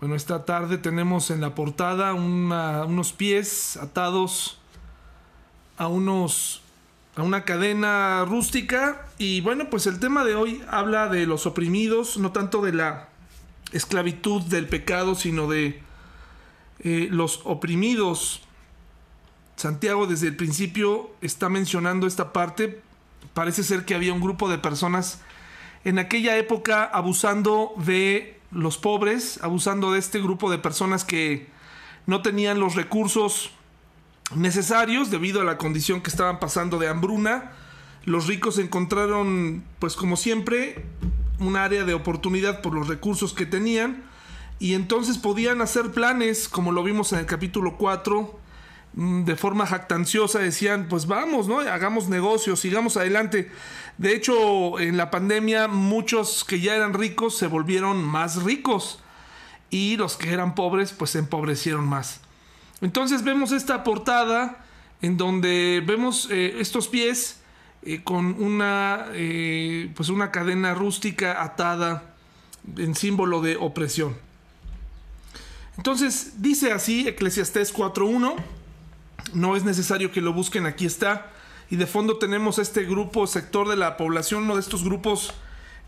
Bueno, esta tarde tenemos en la portada unos pies atados a unos a una cadena rústica y bueno, pues el tema de hoy habla de los oprimidos, no tanto de la esclavitud del pecado, sino de eh, los oprimidos. Santiago desde el principio está mencionando esta parte. Parece ser que había un grupo de personas en aquella época abusando de los pobres, abusando de este grupo de personas que no tenían los recursos necesarios debido a la condición que estaban pasando de hambruna. Los ricos encontraron, pues como siempre, un área de oportunidad por los recursos que tenían y entonces podían hacer planes, como lo vimos en el capítulo 4, mm, de forma jactanciosa decían, pues vamos, ¿no? Hagamos negocios, sigamos adelante. De hecho, en la pandemia muchos que ya eran ricos se volvieron más ricos y los que eran pobres pues se empobrecieron más. Entonces vemos esta portada en donde vemos eh, estos pies eh, con una, eh, pues una cadena rústica atada en símbolo de opresión. Entonces dice así Eclesiastés 4.1, no es necesario que lo busquen, aquí está y de fondo tenemos este grupo, sector de la población, uno de estos grupos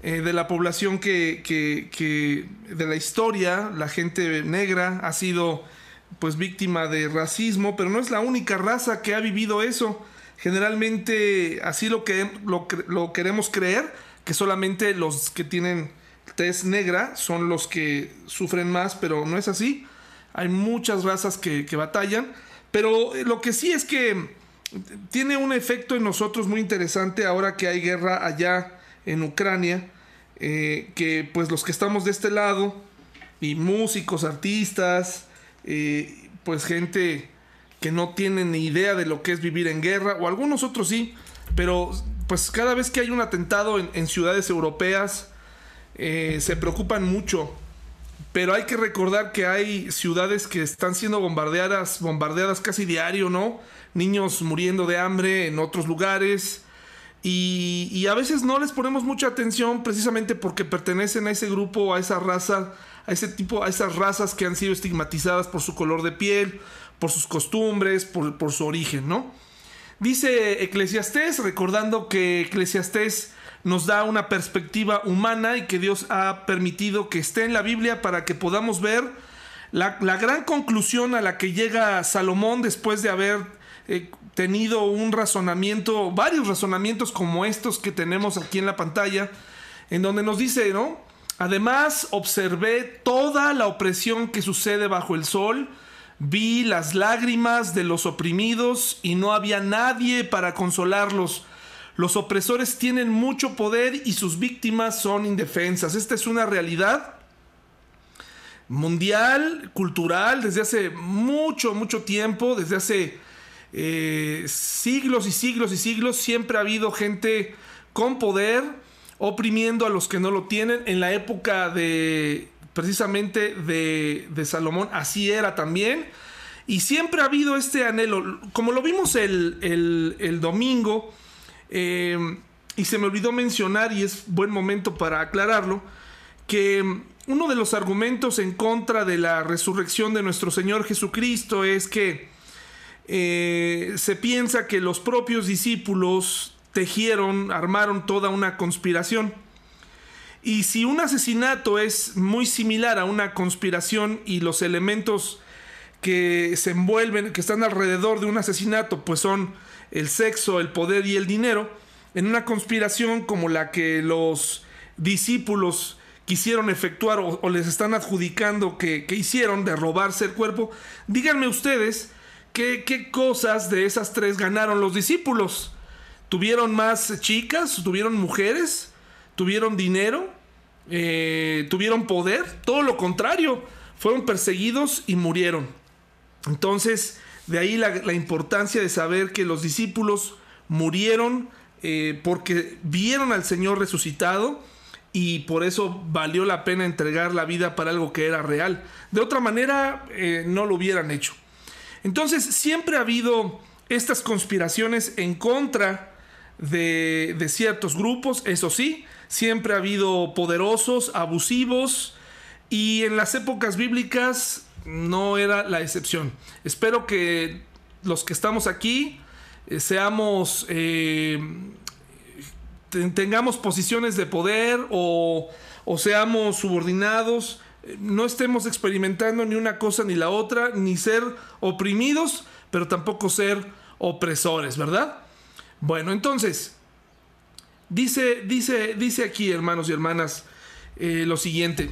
eh, de la población que, que, de la historia, la gente negra ha sido pues víctima de racismo, pero no es la única raza que ha vivido eso. Generalmente así lo que lo, lo queremos creer, que solamente los que tienen tez negra son los que sufren más, pero no es así. Hay muchas razas que, que batallan, pero lo que sí es que tiene un efecto en nosotros muy interesante ahora que hay guerra allá en Ucrania, eh, que pues los que estamos de este lado, y músicos, artistas, eh, pues gente que no tiene ni idea de lo que es vivir en guerra, o algunos otros sí, pero pues cada vez que hay un atentado en, ciudades europeas, eh, se preocupan mucho. Pero hay que recordar que hay ciudades que están siendo bombardeadas, bombardeadas casi diario, ¿no? niños muriendo de hambre en otros lugares. Y, a veces no les ponemos mucha atención precisamente porque pertenecen a ese grupo, a esa raza, a ese tipo, a esas razas que han sido estigmatizadas por su color de piel, por sus costumbres, por, por su origen, ¿no? Dice Eclesiastés, recordando que Eclesiastés nos da una perspectiva humana y que Dios ha permitido que esté en la Biblia para que podamos ver la, la gran conclusión a la que llega Salomón después de haber He tenido un razonamiento, varios razonamientos como estos que tenemos aquí en la pantalla, en donde nos dice, ¿no? Además, observé toda la opresión que sucede bajo el sol, vi las lágrimas de los oprimidos y no había nadie para consolarlos. Los opresores tienen mucho poder y sus víctimas son indefensas. Esta es una realidad mundial, cultural, desde hace mucho, mucho tiempo, desde hace eh, siglos y siglos y siglos siempre ha habido gente con poder oprimiendo a los que no lo tienen. En la época de precisamente de, Salomón así era también. Y siempre ha habido este anhelo, como lo vimos el, domingo, eh, y se me olvidó mencionar, y es buen momento para aclararlo, que uno de los argumentos en contra de la resurrección de nuestro Señor Jesucristo es que eh, se piensa que los propios discípulos tejieron, armaron toda una conspiración. Y si un asesinato es muy similar a una conspiración y los elementos que se envuelven, que están alrededor de un asesinato, pues son el sexo, el poder y el dinero, en una conspiración como la que los discípulos quisieron efectuar o, les están adjudicando que, que hicieron de robarse el cuerpo, díganme ustedes ¿Qué, cosas de esas tres ganaron los discípulos? ¿Tuvieron más chicas? ¿Tuvieron mujeres? ¿Tuvieron dinero? Eh, ¿Tuvieron poder? Todo lo contrario. Fueron perseguidos y murieron. Entonces, de ahí la, importancia de saber que los discípulos murieron eh, porque vieron al Señor resucitado y por eso valió la pena entregar la vida para algo que era real. De otra manera, eh, no lo hubieran hecho. Entonces siempre ha habido estas conspiraciones en contra de, ciertos grupos, eso sí, siempre ha habido poderosos, abusivos, y en las épocas bíblicas no era la excepción. Espero que los que estamos aquí eh, seamos, eh, tengamos posiciones de poder o, o seamos subordinados, no estemos experimentando ni una cosa ni la otra, ni ser oprimidos, pero tampoco ser opresores, ¿verdad? Bueno, entonces, dice, dice, dice aquí, hermanos y hermanas, eh, lo siguiente.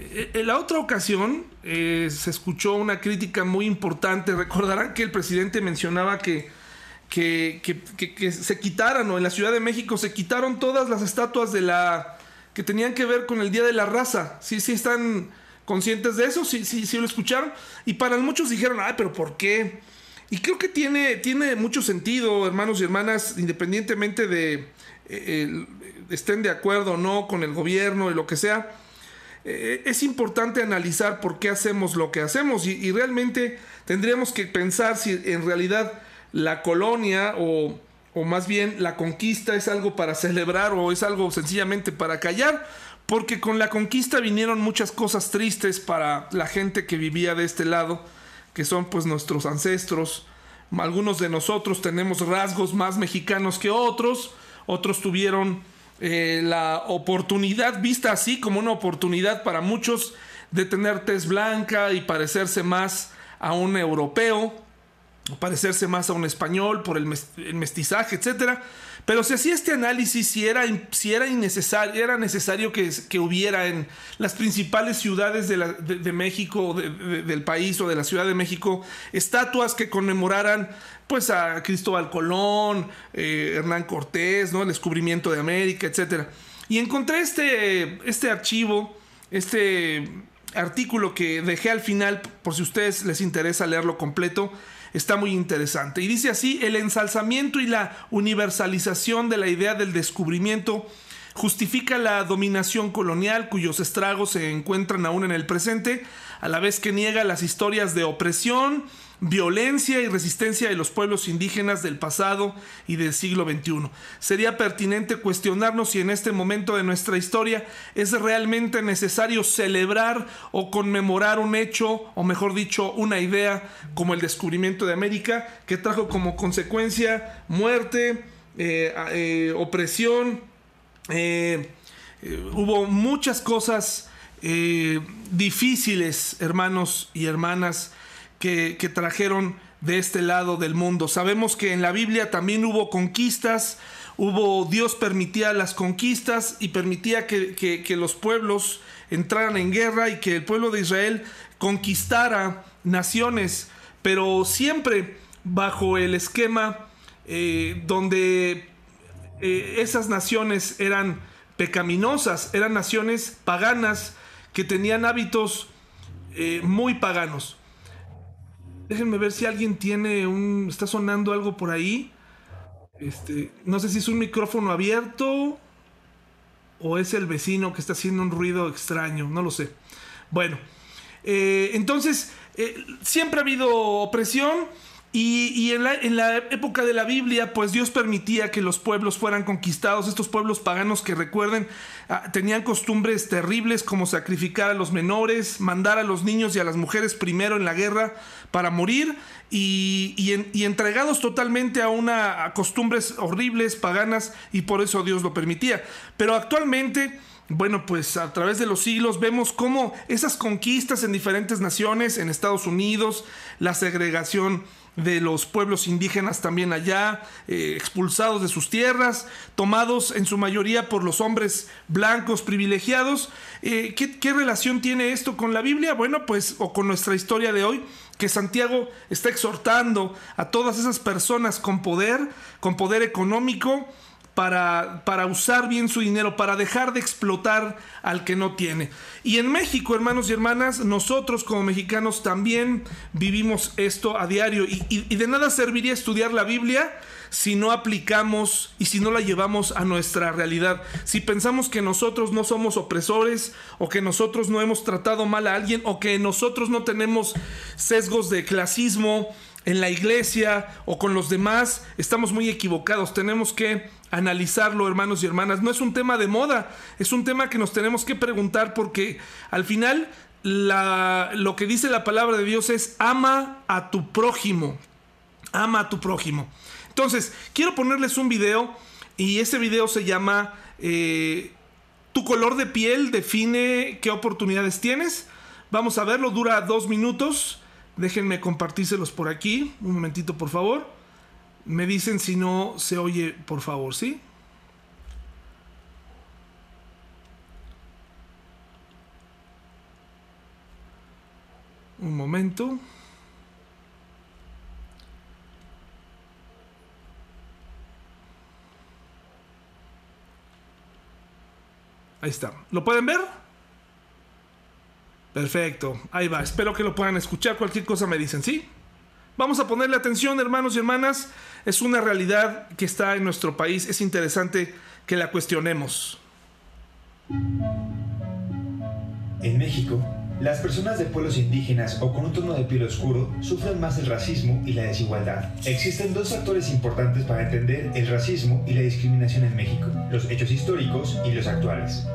Eh, en la otra ocasión eh, se escuchó una crítica muy importante. Recordarán que el presidente mencionaba que, que, que, se quitaran, o en la Ciudad de México se quitaron todas las estatuas de la que tenían que ver con el Día de la Raza. Sí, sí están conscientes de eso, sí, sí, sí lo escucharon. Y para muchos dijeron, ay, pero ¿por qué? Y creo que tiene, tiene mucho sentido, hermanos y hermanas, independientemente de eh, estén de acuerdo o no con el gobierno y lo que sea. Eh, es importante analizar por qué hacemos lo que hacemos y, realmente tendríamos que pensar si en realidad la colonia o, o más bien la conquista es algo para celebrar o es algo sencillamente para callar, porque con la conquista vinieron muchas cosas tristes para la gente que vivía de este lado que son pues nuestros ancestros. Algunos de nosotros tenemos rasgos más mexicanos que otros, otros tuvieron eh, la oportunidad, vista así como una oportunidad para muchos, de tener tez blanca y parecerse más a un europeo, parecerse más a un español por el, mestizaje, etcétera. Pero si hacía este análisis, si era, si era, innecesario, era necesario que, que, hubiera en las principales ciudades de, de, México, del país o de la Ciudad de México, estatuas que conmemoraran pues a Cristóbal Colón, eh, Hernán Cortés, ¿no? el descubrimiento de América, etc. Y encontré este, este archivo, este artículo que dejé al final, por si a ustedes les interesa leerlo completo, está muy interesante. Y dice así, el ensalzamiento y la universalización de la idea del descubrimiento justifica la dominación colonial cuyos estragos se encuentran aún en el presente, a la vez que niega las historias de opresión, violencia y resistencia de los pueblos indígenas del pasado y del siglo XXI. Sería pertinente cuestionarnos si en este momento de nuestra historia es realmente necesario celebrar o conmemorar un hecho, o mejor dicho, una idea como el descubrimiento de América, que trajo como consecuencia muerte, eh, eh, opresión, eh, hubo muchas cosas difíciles, hermanos y hermanas, que, trajeron de este lado del mundo. Sabemos que en la Biblia también hubo conquistas, hubo Dios permitía las conquistas y permitía que, los pueblos entraran en guerra y que el pueblo de Israel conquistara naciones, pero siempre bajo el esquema eh, donde eh, esas naciones eran pecaminosas, eran naciones paganas que tenían hábitos eh, muy paganos. Déjenme ver si alguien tiene un. Está sonando algo por ahí. Este. No sé si es un micrófono abierto. O es el vecino que está haciendo un ruido extraño. No lo sé. Bueno. Eh, entonces. Eh, siempre ha habido opresión. Y, en, la, época de la Biblia, pues Dios permitía que los pueblos fueran conquistados, estos pueblos paganos que recuerden, ah, tenían costumbres terribles como sacrificar a los menores, mandar a los niños y a las mujeres primero en la guerra para morir y, entregados totalmente a una a costumbres horribles, paganas, y por eso Dios lo permitía. Pero actualmente bueno, pues a través de los siglos vemos cómo esas conquistas en diferentes naciones, en Estados Unidos, la segregación de los pueblos indígenas también allá, eh, expulsados de sus tierras, tomados en su mayoría por los hombres blancos privilegiados. Eh, ¿qué, ¿Qué relación tiene esto con la Biblia? Bueno, pues, o con nuestra historia de hoy, que Santiago está exhortando a todas esas personas con poder, con poder económico, para, para, usar bien su dinero, para dejar de explotar al que no tiene. Y en México, hermanos y hermanas, nosotros como mexicanos también vivimos esto a diario. Y, y de nada serviría estudiar la Biblia si no aplicamos y si no la llevamos a nuestra realidad. Si pensamos que nosotros no somos opresores o que nosotros no hemos tratado mal a alguien o que nosotros no tenemos sesgos de clasismo en la iglesia o con los demás, estamos muy equivocados. Tenemos que analizarlo, hermanos y hermanas. No es un tema de moda, es un tema que nos tenemos que preguntar porque al final lo que dice la palabra de Dios es ama a tu prójimo. Ama a tu prójimo. Entonces, quiero ponerles un video y ese video se llama eh, Tu color de piel define qué oportunidades tienes. Vamos a verlo, dura dos minutos. Déjenme compartírselos por aquí. Un momentito, por favor. Me dicen si no se oye, por favor, ¿sí? Un momento. Ahí está. ¿Lo pueden ver? Perfecto. Ahí va. Espero que lo puedan escuchar. Cualquier cosa me dicen, ¿sí? Vamos a ponerle atención, hermanos y hermanas. Es una realidad que está en nuestro país. Es interesante que la cuestionemos. En México, las personas de pueblos indígenas o con un tono de piel oscuro sufren más el racismo y la desigualdad. Existen dos factores importantes para entender el racismo y la discriminación en México, los hechos históricos y los actuales.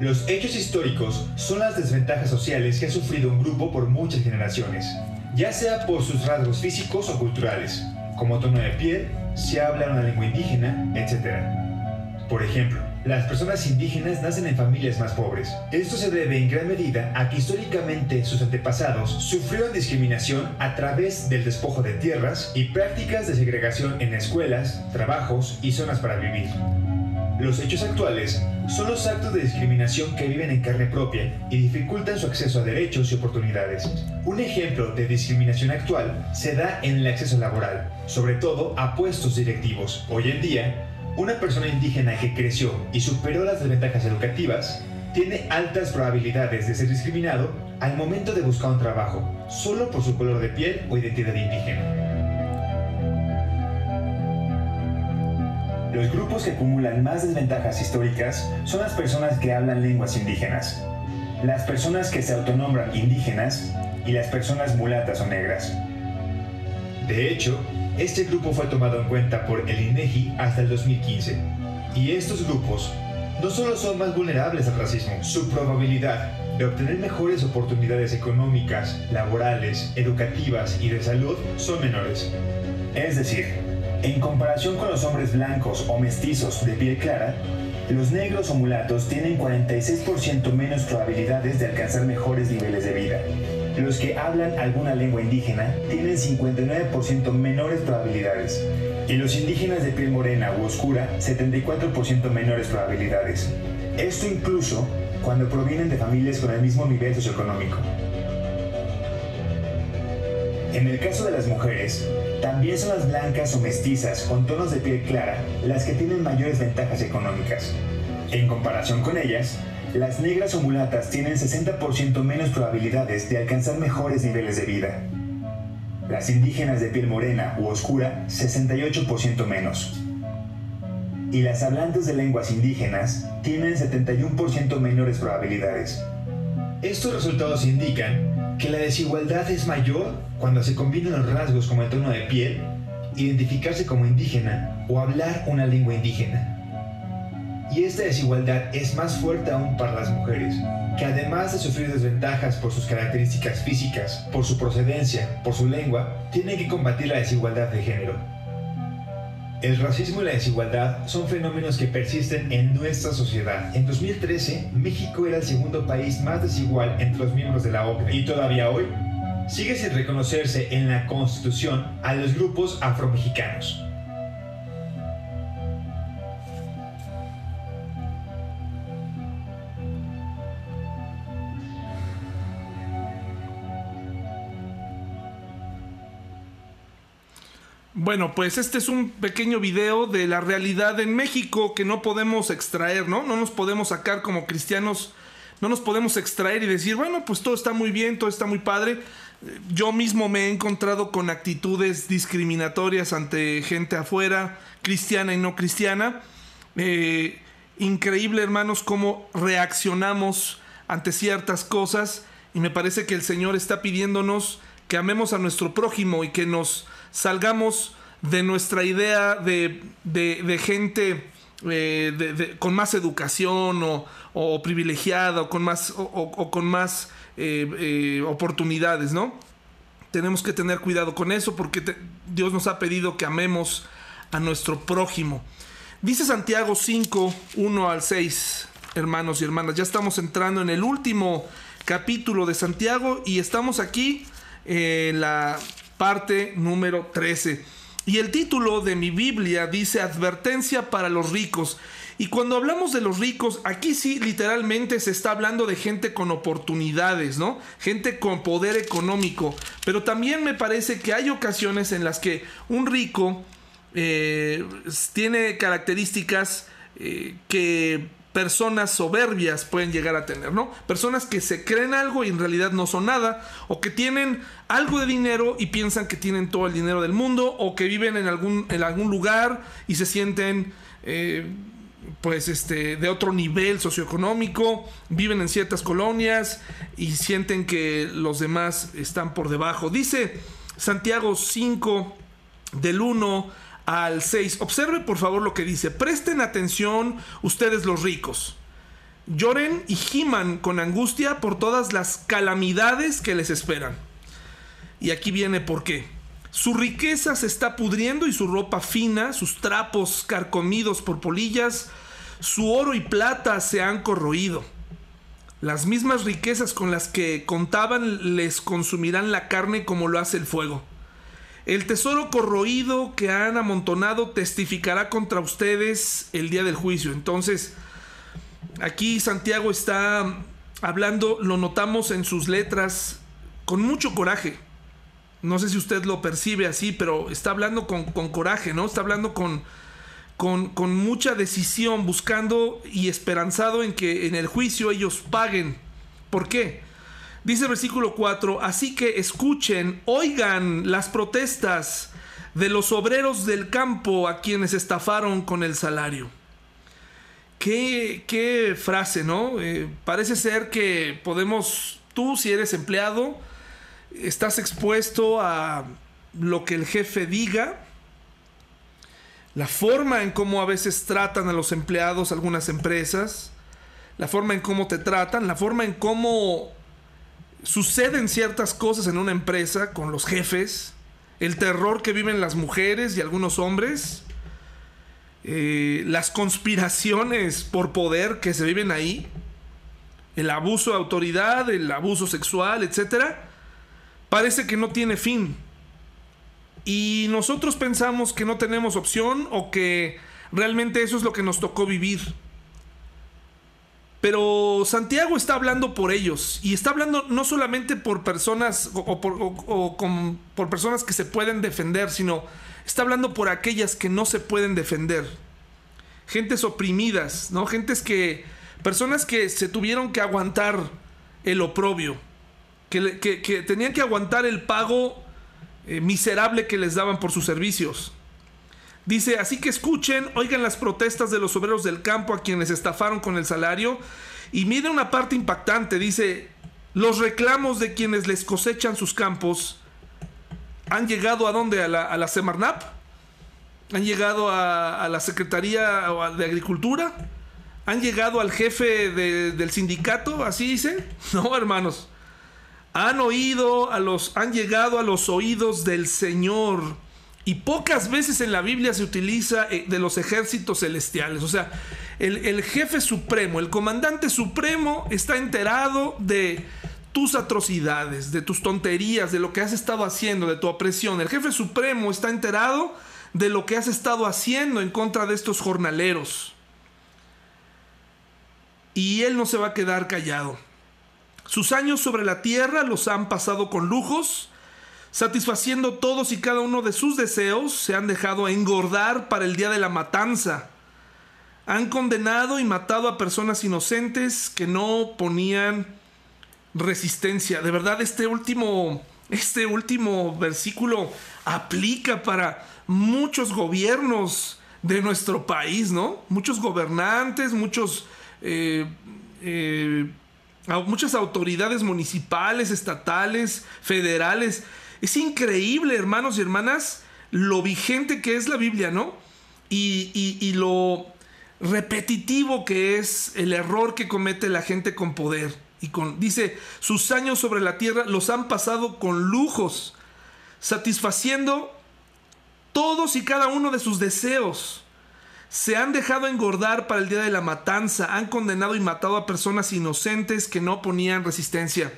Los hechos históricos son las desventajas sociales que ha sufrido un grupo por muchas generaciones, ya sea por sus rasgos físicos o culturales, como tono de piel, si habla una lengua indígena, etc. Por ejemplo, las personas indígenas nacen en familias más pobres. Esto se debe en gran medida a que históricamente sus antepasados sufrieron discriminación a través del despojo de tierras y prácticas de segregación en escuelas, trabajos y zonas para vivir. Los hechos actuales son los actos de discriminación que viven en carne propia y dificultan su acceso a derechos y oportunidades. Un ejemplo de discriminación actual se da en el acceso laboral, sobre todo a puestos directivos. Hoy en día, una persona indígena que creció y superó las desventajas educativas tiene altas probabilidades de ser discriminado al momento de buscar un trabajo, solo por su color de piel o identidad indígena. Los grupos que acumulan más desventajas históricas son las personas que hablan lenguas indígenas, las personas que se autonombran indígenas y las personas mulatas o negras. De hecho, este grupo fue tomado en cuenta por el INEGI hasta el 2015. Y estos grupos no solo son más vulnerables al racismo, su probabilidad de obtener mejores oportunidades económicas, laborales, educativas y de salud son menores. Es decir, en comparación con los hombres blancos o mestizos de piel clara, los negros o mulatos tienen 46% menos probabilidades de alcanzar mejores niveles de vida. Los que hablan alguna lengua indígena tienen 59% menores probabilidades. Y los indígenas de piel morena u oscura, 74% menores probabilidades. Esto incluso cuando provienen de familias con el mismo nivel socioeconómico. En el caso de las mujeres, también son las blancas o mestizas con tonos de piel clara las que tienen mayores ventajas económicas. En comparación con ellas, las negras o mulatas tienen 60% menos probabilidades de alcanzar mejores niveles de vida. Las indígenas de piel morena u oscura, 68% menos. Y las hablantes de lenguas indígenas tienen 71% menores probabilidades. Estos resultados indican que la desigualdad es mayor cuando se combinan los rasgos como el tono de piel, identificarse como indígena o hablar una lengua indígena. Y esta desigualdad es más fuerte aún para las mujeres, que además de sufrir desventajas por sus características físicas, por su procedencia, por su lengua, tienen que combatir la desigualdad de género. El racismo y la desigualdad son fenómenos que persisten en nuestra sociedad. En 2013, México era el segundo país más desigual entre los miembros de la OCDE y todavía hoy sigue sin reconocerse en la Constitución a los grupos afromexicanos. Bueno, pues este es un pequeño video de la realidad en México que no podemos extraer, ¿no? No nos podemos sacar como cristianos, no nos podemos extraer y decir, bueno, pues todo está muy bien, todo está muy padre. Yo mismo me he encontrado con actitudes discriminatorias ante gente afuera, cristiana y no cristiana. Eh, increíble, hermanos, cómo reaccionamos ante ciertas cosas y me parece que el Señor está pidiéndonos que amemos a nuestro prójimo y que nos salgamos de nuestra idea de, gente eh, con más educación o, privilegiada o con más, o, con más eh, eh, oportunidades, ¿no? Tenemos que tener cuidado con eso porque Dios nos ha pedido que amemos a nuestro prójimo. Dice Santiago 5, 1 al 6, hermanos y hermanas. Ya estamos entrando en el último capítulo de Santiago y estamos aquí en la parte número 13. Y el título de mi Biblia dice Advertencia para los ricos. Y cuando hablamos de los ricos, aquí sí literalmente se está hablando de gente con oportunidades, ¿no? Gente con poder económico. Pero también me parece que hay ocasiones en las que un rico eh, tiene características eh, que personas soberbias pueden llegar a tener, ¿no? Personas que se creen algo y en realidad no son nada, o que tienen algo de dinero y piensan que tienen todo el dinero del mundo, o que viven en algún, en algún lugar y se sienten, eh, pues, este, de otro nivel socioeconómico, viven en ciertas colonias y sienten que los demás están por debajo. Dice Santiago 5, del 1 al 6. Observe por favor lo que dice. Presten atención ustedes los ricos. Lloren y giman con angustia por todas las calamidades que les esperan. Y aquí viene por qué. Su riqueza se está pudriendo y su ropa fina, sus trapos carcomidos por polillas, su oro y plata se han corroído. Las mismas riquezas con las que contaban les consumirán la carne como lo hace el fuego. El tesoro corroído que han amontonado testificará contra ustedes el día del juicio. Entonces, aquí Santiago está hablando, lo notamos en sus letras, con mucho coraje. No sé si usted lo percibe así, pero está hablando con, coraje, ¿no? Está hablando con, con, con mucha decisión, buscando y esperanzado en que en el juicio ellos paguen. ¿Por qué? Dice el versículo 4, así que escuchen, oigan las protestas de los obreros del campo a quienes estafaron con el salario. Qué, qué frase, ¿no? Eh, parece ser que podemos, tú si eres empleado, estás expuesto a lo que el jefe diga, la forma en cómo a veces tratan a los empleados algunas empresas, la forma en cómo te tratan, la forma en cómo suceden ciertas cosas en una empresa con los jefes, el terror que viven las mujeres y algunos hombres, eh, las conspiraciones por poder que se viven ahí, el abuso de autoridad, el abuso sexual, etc., parece que no tiene fin. Y nosotros pensamos que no tenemos opción o que realmente eso es lo que nos tocó vivir. Pero Santiago está hablando por ellos y está hablando no solamente por personas o, por, personas que se pueden defender, sino está hablando por aquellas que no se pueden defender. Gentes oprimidas, ¿no? Gentes que. Personas que se tuvieron que aguantar el oprobio. Que, que, tenían que aguantar el pago eh, miserable que les daban por sus servicios. Dice, así que escuchen, oigan las protestas de los obreros del campo a quienes estafaron con el salario. Y mire una parte impactante, dice, los reclamos de quienes les cosechan sus campos han llegado a dónde? A la, a Semarnap. Han llegado a, la Secretaría de Agricultura. Han llegado al jefe del sindicato, así dice. No, hermanos. Han oído a los, han llegado a los oídos del Señor y pocas veces en la Biblia se utiliza eh, de los ejércitos celestiales. O sea, el, jefe supremo, el comandante supremo está enterado de tus atrocidades, de tus tonterías, de lo que has estado haciendo, de tu opresión. El jefe supremo está enterado de lo que has estado haciendo en contra de estos jornaleros. Y él no se va a quedar callado. Sus años sobre la tierra los han pasado con lujos satisfaciendo todos y cada uno de sus deseos, se han dejado engordar para el día de la matanza. Han condenado y matado a personas inocentes que no ponían resistencia. De verdad, este último, este último versículo aplica para muchos gobiernos de nuestro país, ¿no? Muchos gobernantes, muchos... Eh, eh, muchas autoridades municipales, estatales, federales, es increíble, hermanos y hermanas, lo vigente que es la Biblia, ¿no? Y, lo repetitivo que es el error que comete la gente con poder. Y con, dice, sus años sobre la tierra los han pasado con lujos, satisfaciendo todos y cada uno de sus deseos. Se han dejado engordar para el día de la matanza, han condenado y matado a personas inocentes que no ponían resistencia.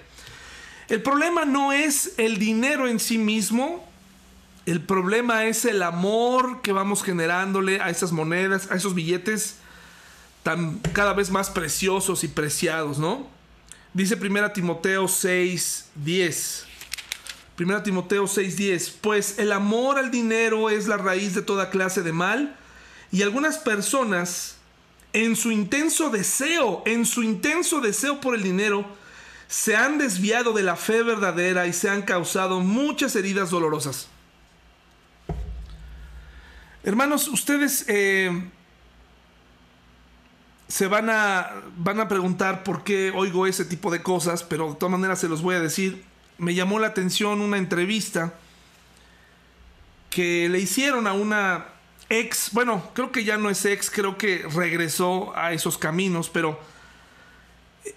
El problema no es el dinero en sí mismo, el problema es el amor que vamos generándole a esas monedas, a esos billetes tan cada vez más preciosos y preciados, ¿no? Dice 1 Timoteo 6, 10. 1 Timoteo 6, 10. Pues el amor al dinero es la raíz de toda clase de mal y algunas personas en su intenso deseo, en su intenso deseo por el dinero, se han desviado de la fe verdadera y se han causado muchas heridas dolorosas. Hermanos, ustedes eh, se van a, van a preguntar por qué oigo ese tipo de cosas, pero de todas maneras se los voy a decir. Me llamó la atención una entrevista que le hicieron a una ex, bueno, creo que ya no es ex, creo que regresó a esos caminos, pero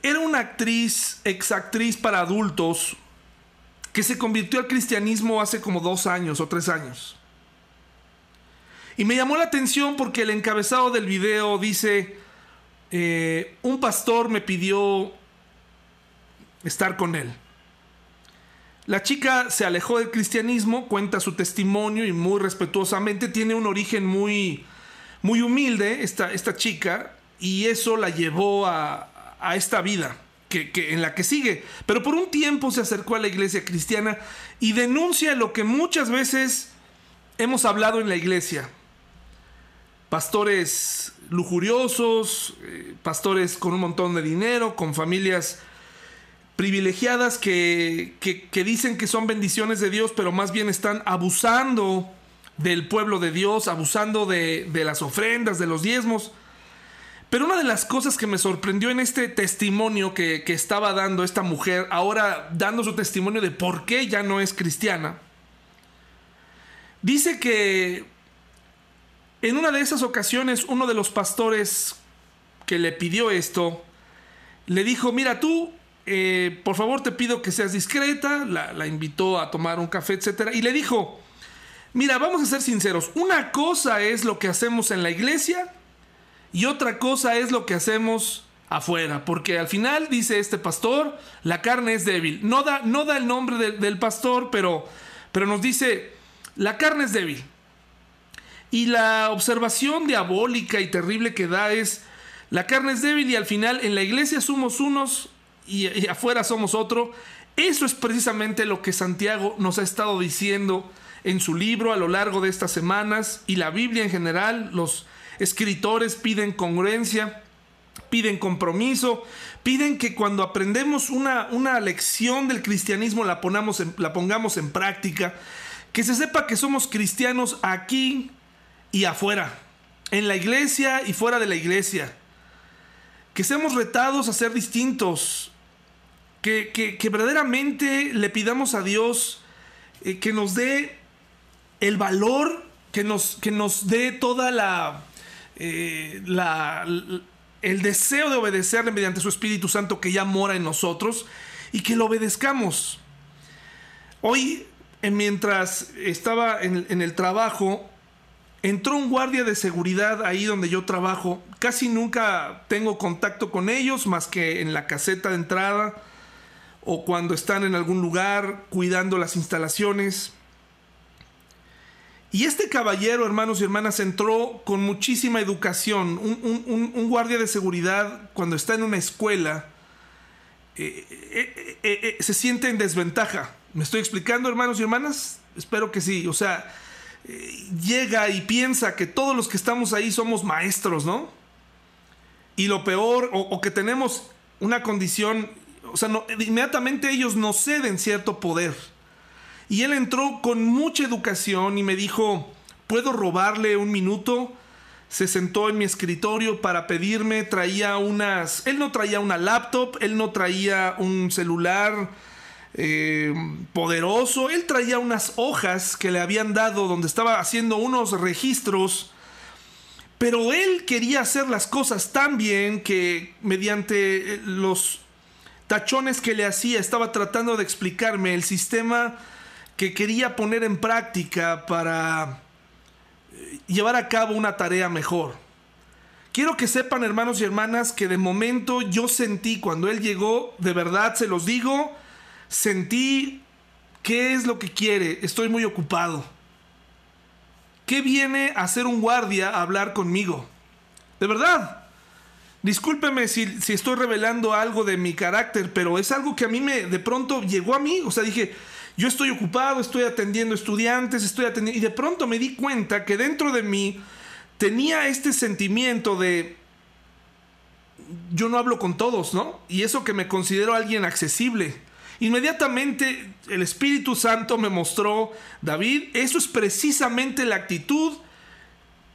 era una actriz, ex actriz para adultos, que se convirtió al cristianismo hace como dos años o tres años. Y me llamó la atención porque el encabezado del video dice, eh, un pastor me pidió estar con él. La chica se alejó del cristianismo, cuenta su testimonio y muy respetuosamente tiene un origen muy, muy humilde esta, esta chica y eso la llevó a, a esta vida que, que, en la que sigue. Pero por un tiempo se acercó a la iglesia cristiana y denuncia lo que muchas veces hemos hablado en la iglesia pastores lujuriosos, eh, pastores con un montón de dinero, con familias privilegiadas que, que, dicen que son bendiciones de Dios, pero más bien están abusando del pueblo de Dios, abusando de, de las ofrendas, de los diezmos. Pero una de las cosas que me sorprendió en este testimonio que, que, estaba dando esta mujer, ahora dando su testimonio de por qué ya no es cristiana, dice que en una de esas ocasiones, uno de los pastores que le pidió esto, le dijo, mira tú, eh, por favor te pido que seas discreta, la, invitó a tomar un café, etc. Y le dijo, mira, vamos a ser sinceros, una cosa es lo que hacemos en la iglesia y otra cosa es lo que hacemos afuera, porque al final dice este pastor, la carne es débil. No da, no da el nombre del pastor, pero, pero nos dice, la carne es débil. Y la observación diabólica y terrible que da es, la carne es débil y al final en la iglesia somos unos y, afuera somos otro. Eso es precisamente lo que Santiago nos ha estado diciendo en su libro a lo largo de estas semanas y la Biblia en general. Los escritores piden congruencia, piden compromiso, piden que cuando aprendemos una, una lección del cristianismo la, la pongamos en práctica, que se sepa que somos cristianos aquí y afuera, en la iglesia y fuera de la iglesia. Que seamos retados a ser distintos, que, verdaderamente le pidamos a Dios eh, que nos dé el valor, que nos, que nos dé toda la, eh, el deseo de obedecerle mediante su Espíritu Santo que ya mora en nosotros y que lo obedezcamos. Hoy, mientras estaba en el trabajo, entró un guardia de seguridad ahí donde yo trabajo. Casi nunca tengo contacto con ellos más que en la caseta de entrada o cuando están en algún lugar cuidando las instalaciones. Y este caballero, hermanos y hermanas, entró con muchísima educación. Un, guardia de seguridad, cuando está en una escuela, eh, eh, eh, se siente en desventaja. ¿Me estoy explicando, hermanos y hermanas? Espero que sí. O sea, llega y piensa que todos los que estamos ahí somos maestros, ¿no? Y lo peor, o, que tenemos una condición, o sea, inmediatamente ellos nos ceden cierto poder. Y él entró con mucha educación y me dijo, ¿puedo robarle un minuto? Se sentó en mi escritorio para pedirme, traía unas, él no traía una laptop, él no traía un celular, eh, poderoso. Él traía unas hojas que le habían dado donde estaba haciendo unos registros. Pero él quería hacer las cosas tan bien que mediante eh, los tachones que le hacía estaba tratando de explicarme el sistema que quería poner en práctica para eh, llevar a cabo una tarea mejor. Quiero que sepan, hermanos y hermanas, que de momento yo sentí cuando él llegó, de verdad se los digo, sentí qué es lo que quiere, estoy muy ocupado. ¿Qué viene a hacer un guardia a hablar conmigo? De verdad. Discúlpeme si, si, estoy revelando algo de mi carácter, pero es algo que a mí me de pronto llegó a mí. O sea, dije, yo estoy ocupado, estoy atendiendo estudiantes, estoy atendiendo... Y de pronto me di cuenta que dentro de mí tenía este sentimiento de... Yo no hablo con todos, ¿no? Y eso que me considero alguien accesible. Inmediatamente el Espíritu Santo me mostró, David, eso es precisamente la actitud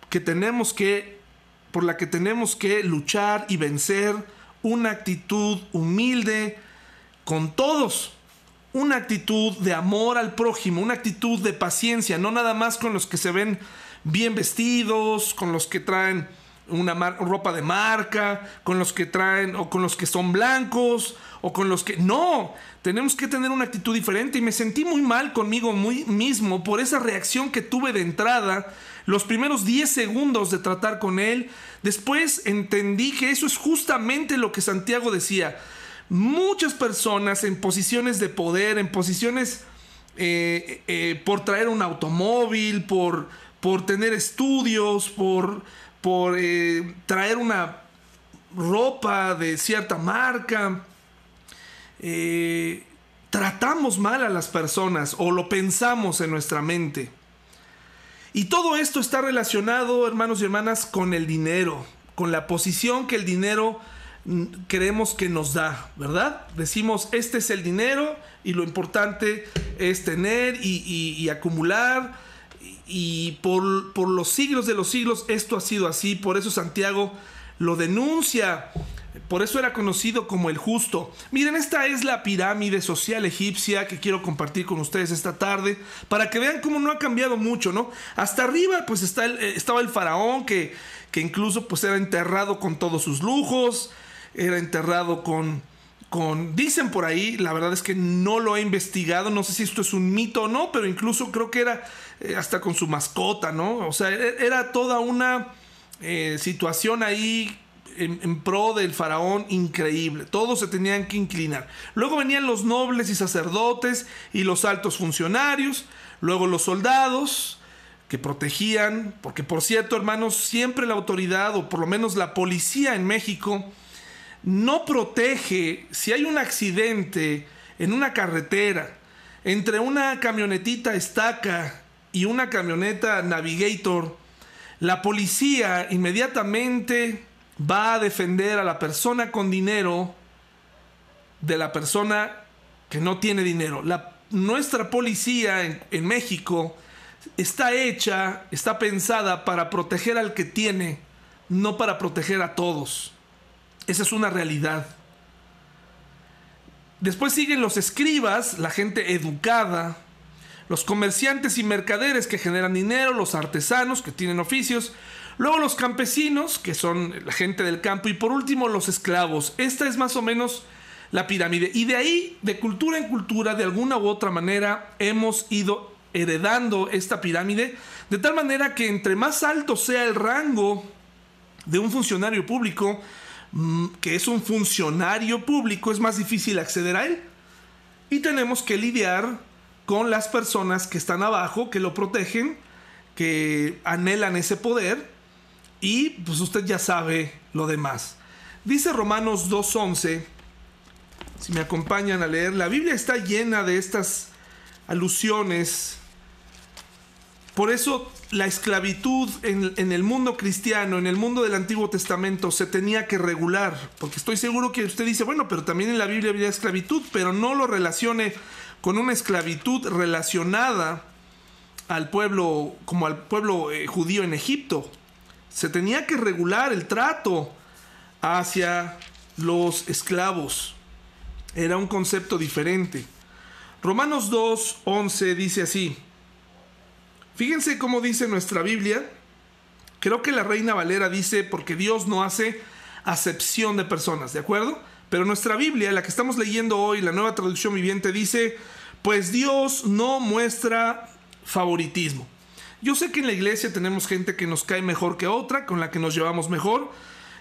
que tenemos que, por la que tenemos que luchar y vencer, una actitud humilde con todos, una actitud de amor al prójimo, una actitud de paciencia, no nada más con los que se ven bien vestidos, con los que traen una ropa de marca, con los que traen o con los que son blancos o con los que no, tenemos que tener una actitud diferente. Y me sentí muy mal conmigo mismo por esa reacción que tuve de entrada, los primeros 10 segundos de tratar con él, después entendí que eso es justamente lo que Santiago decía muchas personas en posiciones de poder, en posiciones eh, eh, por traer un automóvil, por, por tener estudios, por, por eh, traer una ropa de cierta marca. tratamos mal a las personas o lo pensamos en nuestra mente. Y todo esto está relacionado, hermanos y hermanas, con el dinero, con la posición que el dinero creemos que nos da, ¿verdad? Decimos, este es el dinero y lo importante es tener y, acumular. Y por, los siglos de los siglos esto ha sido así, por eso Santiago lo denuncia, por eso era conocido como el justo. Miren, esta es la pirámide social egipcia que quiero compartir con ustedes esta tarde, para que vean cómo no ha cambiado mucho, ¿no? Hasta arriba pues está el, eh, estaba el faraón que, que incluso pues era enterrado con todos sus lujos, era enterrado con, con, dicen por ahí, la verdad es que no lo he investigado, no sé si esto es un mito o no, pero incluso creo que era eh, hasta con su mascota, ¿no? O sea, e, era toda una eh, situación ahí en, en, pro del faraón increíble. Todos se tenían que inclinar. Luego venían los nobles y sacerdotes y los altos funcionarios. Luego los soldados que protegían. Porque por cierto, hermanos, siempre la autoridad o por lo menos la policía en México no protege si hay un accidente en una carretera entre una camionetita estaca y una camioneta Navigator, la policía inmediatamente va a defender a la persona con dinero de la persona que no tiene dinero. La, nuestra policía en, en México está hecha, está pensada para proteger al que tiene, no para proteger a todos. Esa es una realidad. Después siguen los escribas, la gente educada, los comerciantes y mercaderes que generan dinero, los artesanos que tienen oficios, luego los campesinos, que son la gente del campo, y por último los esclavos. Esta es más o menos la pirámide. Y de ahí, de cultura en cultura, de alguna u otra manera, hemos ido heredando esta pirámide, de tal manera que entre más alto sea el rango de un funcionario público, que es un funcionario público, es más difícil acceder a él. Y tenemos que lidiar con las personas que están abajo, que lo protegen, que anhelan ese poder. Y pues usted ya sabe lo demás. Dice Romanos 2.11, si me acompañan a leer, la Biblia está llena de estas alusiones. Por eso la esclavitud en, el mundo cristiano, en el mundo del Antiguo Testamento, se tenía que regular. Porque estoy seguro que usted dice, bueno, pero también en la Biblia había esclavitud, pero no lo relacione con una esclavitud relacionada al pueblo, como al pueblo eh, judío en Egipto. Se tenía que regular el trato hacia los esclavos. Era un concepto diferente. Romanos 2, 11 dice así. Fíjense cómo dice nuestra Biblia. Creo que la Reina Valera dice, porque Dios no hace acepción de personas, ¿de acuerdo? Pero nuestra Biblia, la que estamos leyendo hoy, la nueva traducción viviente, dice, pues Dios no muestra favoritismo. Yo sé que en la iglesia tenemos gente que nos cae mejor que otra, con la que nos llevamos mejor,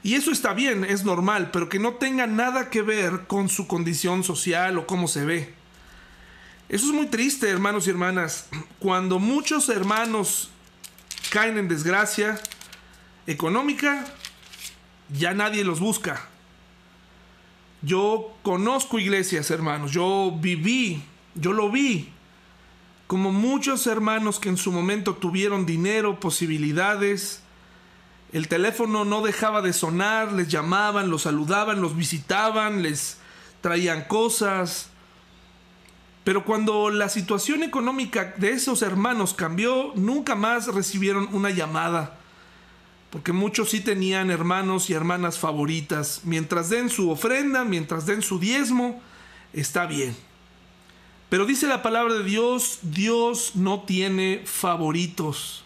y eso está bien, es normal, pero que no tenga nada que ver con su condición social o cómo se ve. Eso es muy triste, hermanos y hermanas. Cuando muchos hermanos caen en desgracia económica, ya nadie los busca. Yo conozco iglesias, hermanos, yo viví, yo lo vi, como muchos hermanos que en su momento tuvieron dinero, posibilidades, el teléfono no dejaba de sonar, les llamaban, los saludaban, los visitaban, les traían cosas. Pero cuando la situación económica de esos hermanos cambió, nunca más recibieron una llamada. Porque muchos sí tenían hermanos y hermanas favoritas. Mientras den su ofrenda, mientras den su diezmo, está bien. Pero dice la palabra de Dios, Dios no tiene favoritos.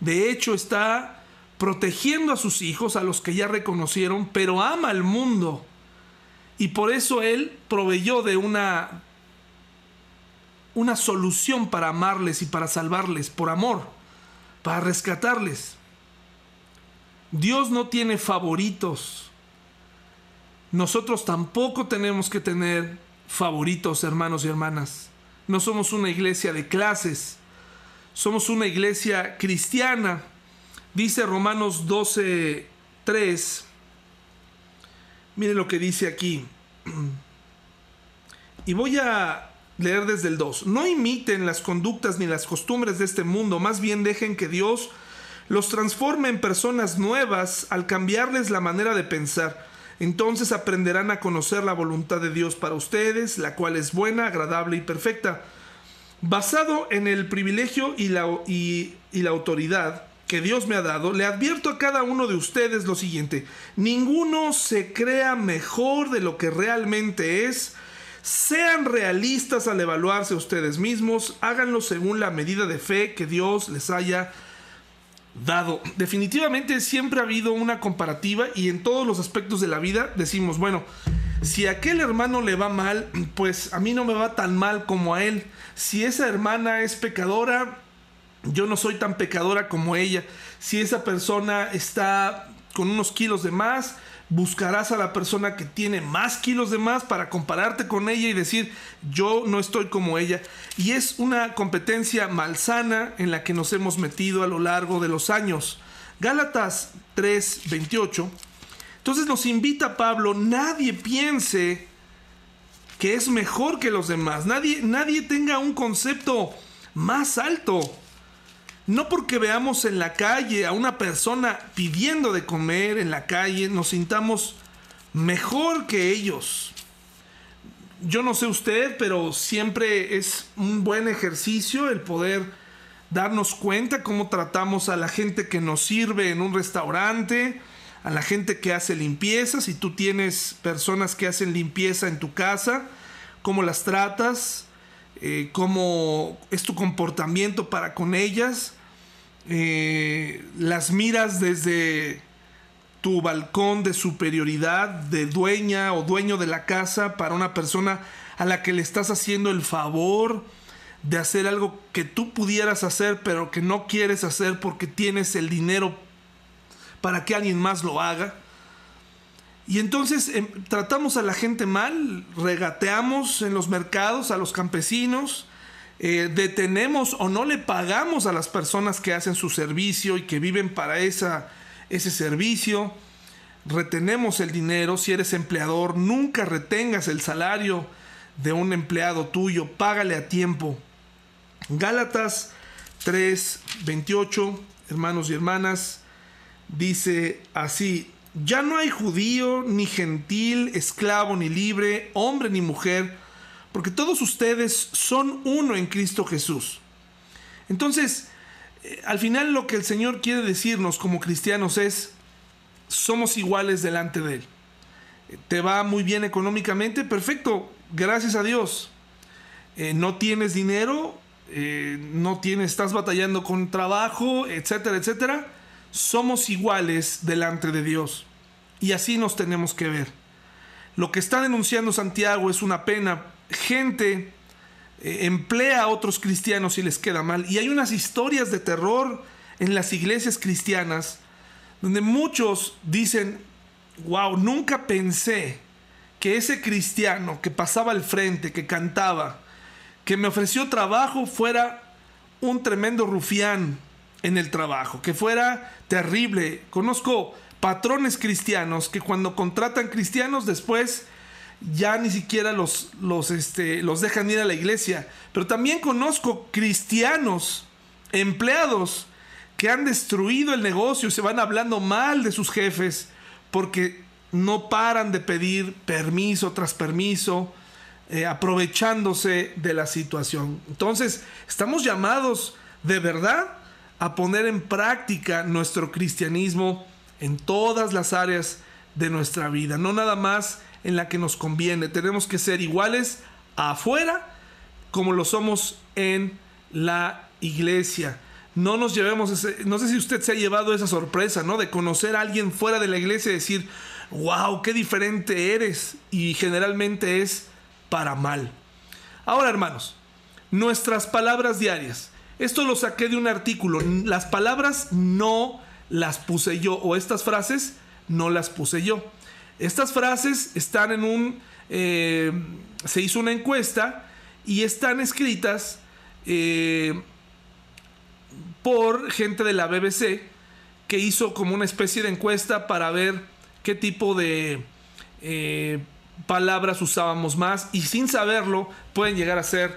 De hecho, está protegiendo a sus hijos, a los que ya reconocieron, pero ama al mundo. Y por eso Él proveyó de una, una solución para amarles y para salvarles, por amor, para rescatarles. Dios no tiene favoritos. Nosotros tampoco tenemos que tener favoritos, hermanos y hermanas. No somos una iglesia de clases. Somos una iglesia cristiana Dice Romanos 12, 3. Miren lo que dice aquí. Y voy a leer desde el 2. No imiten las conductas ni las costumbres de este mundo, más bien dejen que Dios los transforme en personas nuevas al cambiarles la manera de pensar. Entonces aprenderán a conocer la voluntad de Dios para ustedes, la cual es buena, agradable y perfecta. Basado en el privilegio y la, y la autoridad, que Dios me ha dado, le advierto a cada uno de ustedes lo siguiente, ninguno se crea mejor de lo que realmente es, sean realistas al evaluarse ustedes mismos, háganlo según la medida de fe que Dios les haya dado. Definitivamente siempre ha habido una comparativa y en todos los aspectos de la vida decimos, bueno, si a aquel hermano le va mal, pues a mí no me va tan mal como a él. Si esa hermana es pecadora, yo no soy tan pecadora como ella. Si esa persona está con unos kilos de más, buscarás a la persona que tiene más kilos de más para compararte con ella y decir, yo no estoy como ella. Y es una competencia malsana en la que nos hemos metido a lo largo de los años. Gálatas 3:28. Entonces nos invita Pablo, nadie piense que es mejor que los demás. Nadie, nadie tenga un concepto más alto. No porque veamos en la calle a una persona pidiendo de comer en la calle, nos sintamos mejor que ellos. Yo no sé usted, pero siempre es un buen ejercicio el poder darnos cuenta cómo tratamos a la gente que nos sirve en un restaurante, a la gente que hace limpieza, si tú tienes personas que hacen limpieza en tu casa, cómo las tratas, eh, cómo es tu comportamiento para con ellas. Eh, las miras desde tu balcón de superioridad de dueña o dueño de la casa para una persona a la que le estás haciendo el favor de hacer algo que tú pudieras hacer pero que no quieres hacer porque tienes el dinero para que alguien más lo haga. Y entonces em, tratamos a la gente mal, regateamos en los mercados a los campesinos, eh, detenemos o no le pagamos a las personas que hacen su servicio y que viven para esa, ese servicio, retenemos el dinero, si eres empleador, nunca retengas el salario de un empleado tuyo, págale a tiempo. Gálatas 3, 28, hermanos y hermanas, dice así, ya no hay judío, ni gentil, esclavo, ni libre, hombre, ni mujer, porque todos ustedes son uno en Cristo Jesús. Entonces, eh, al final lo que el Señor quiere decirnos como cristianos es, somos iguales delante de Él. ¿Te va muy bien económicamente? Perfecto, gracias a Dios. eh, no tienes dinero, eh, no tienes, estás batallando con trabajo, etcétera, etcétera, somos iguales delante de Dios. Y así nos tenemos que ver. Lo que está denunciando Santiago es una pena. Gente eh, emplea a otros cristianos y les queda mal. Y hay unas historias de terror en las iglesias cristianas donde muchos dicen, wow, nunca pensé que ese cristiano que pasaba al frente, que cantaba, que me ofreció trabajo, fuera un tremendo rufián en el trabajo, que fuera terrible. Conozco patrones cristianos que cuando contratan cristianos después ya ni siquiera los, los, este, los dejan ir a la iglesia. Pero también conozco cristianos, empleados, que han destruido el negocio, se van hablando mal de sus jefes porque no paran de pedir permiso tras permiso, eh, aprovechándose de la situación. Entonces, estamos llamados de verdad a poner en práctica nuestro cristianismo en todas las áreas de nuestra vida, no nada más en la que nos conviene. Tenemos que ser iguales afuera como lo somos en la iglesia no nos llevemos ese, no sé si usted se ha llevado esa sorpresa, ¿no? De conocer a alguien fuera de la iglesia y decir, wow, qué diferente eres. Y generalmente es para mal. Ahora, hermanos, nuestras palabras diarias. Esto lo saqué de un artículo. Las palabras no las puse yo, o estas frases no las puse yo. Estas frases están en un... Eh, se hizo una encuesta y están escritas eh, por gente de la BBC que hizo como una especie de encuesta para ver qué tipo de eh, palabras usábamos más y sin saberlo pueden llegar a ser